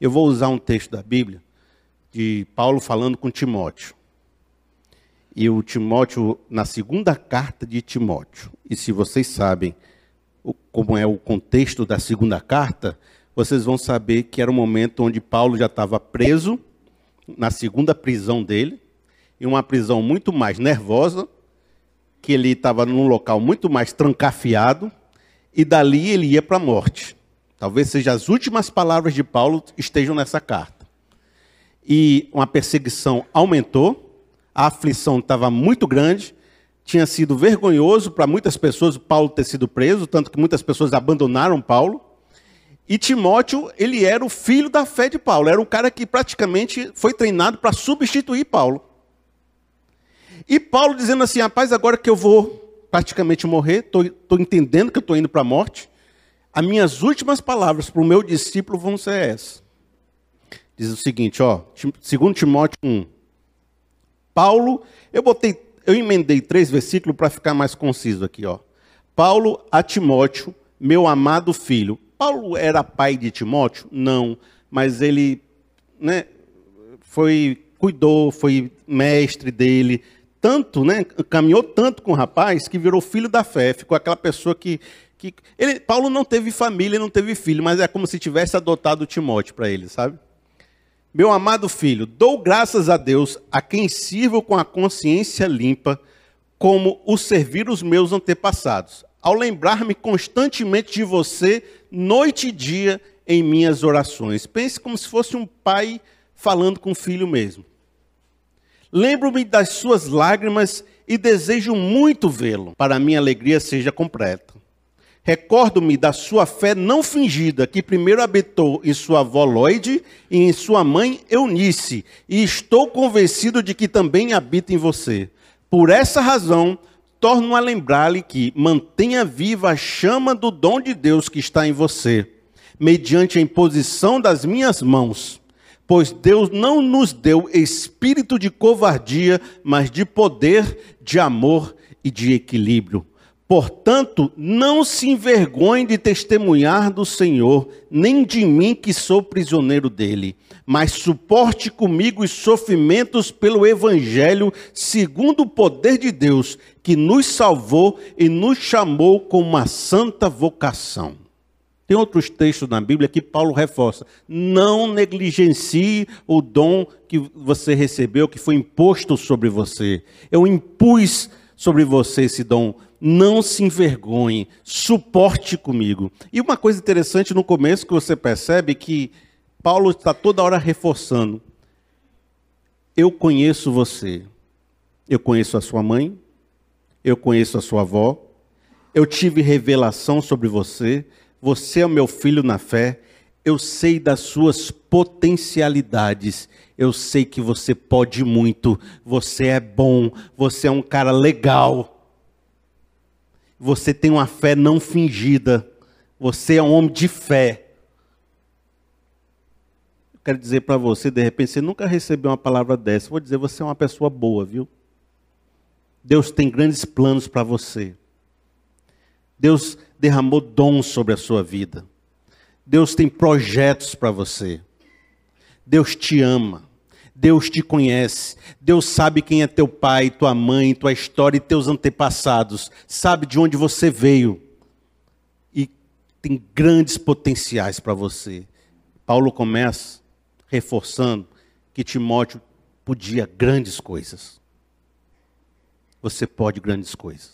Eu vou usar um texto da Bíblia de Paulo falando com Timóteo. E o Timóteo, na segunda carta de Timóteo, e se vocês sabem como é o contexto da segunda carta, vocês vão saber que era um momento onde Paulo já estava preso, na segunda prisão dele, em uma prisão muito mais nervosa, que ele estava num local muito mais trancafiado, e dali ele ia para a morte. Talvez sejam as últimas palavras de Paulo estejam nessa carta. E uma perseguição aumentou, a aflição estava muito grande, tinha sido vergonhoso para muitas pessoas Paulo ter sido preso, tanto que muitas pessoas abandonaram Paulo. E Timóteo, ele era o filho da fé de Paulo, era um cara que praticamente foi treinado para substituir Paulo. E Paulo dizendo assim: rapaz, agora que eu vou praticamente morrer, estou entendendo que eu estou indo para a morte, as minhas últimas palavras para o meu discípulo vão ser essas. Diz o seguinte, ó, 2 Timóteo 1. Paulo, eu botei, eu emendei três versículos para ficar mais conciso aqui, ó. Paulo a Timóteo, meu amado filho. Paulo era pai de Timóteo? Não, mas ele né, foi, cuidou, foi mestre dele, tanto, né, caminhou tanto com o rapaz que virou filho da fé, ficou aquela pessoa que, que ele, Paulo não teve família, não teve filho, mas é como se tivesse adotado Timóteo para ele, sabe? Meu amado filho, dou graças a Deus a quem sirvo com a consciência limpa, como o servir os meus antepassados, ao lembrar-me constantemente de você, noite e dia, em minhas orações. Pense como se fosse um pai falando com o filho mesmo. Lembro-me das suas lágrimas e desejo muito vê-lo, para minha alegria seja completa. Recordo-me da sua fé não fingida, que primeiro habitou em sua avó Lloyd e em sua mãe Eunice, e estou convencido de que também habita em você. Por essa razão, torno a lembrar-lhe que mantenha viva a chama do dom de Deus que está em você, mediante a imposição das minhas mãos. Pois Deus não nos deu espírito de covardia, mas de poder, de amor e de equilíbrio. Portanto, não se envergonhe de testemunhar do Senhor, nem de mim que sou prisioneiro dele, mas suporte comigo os sofrimentos pelo Evangelho, segundo o poder de Deus, que nos salvou e nos chamou com uma santa vocação. Tem outros textos na Bíblia que Paulo reforça: não negligencie o dom que você recebeu, que foi imposto sobre você. Eu impus sobre você esse dom não se envergonhe, suporte comigo. E uma coisa interessante no começo que você percebe que Paulo está toda hora reforçando. Eu conheço você. Eu conheço a sua mãe. Eu conheço a sua avó. Eu tive revelação sobre você. Você é o meu filho na fé. Eu sei das suas potencialidades. Eu sei que você pode muito. Você é bom. Você é um cara legal você tem uma fé não fingida. Você é um homem de fé. Eu quero dizer para você, de repente, você nunca recebeu uma palavra dessa. Vou dizer, você é uma pessoa boa, viu? Deus tem grandes planos para você. Deus derramou dons sobre a sua vida. Deus tem projetos para você. Deus te ama. Deus te conhece, Deus sabe quem é teu pai, tua mãe, tua história e teus antepassados, sabe de onde você veio e tem grandes potenciais para você. Paulo começa reforçando que Timóteo podia grandes coisas. Você pode grandes coisas.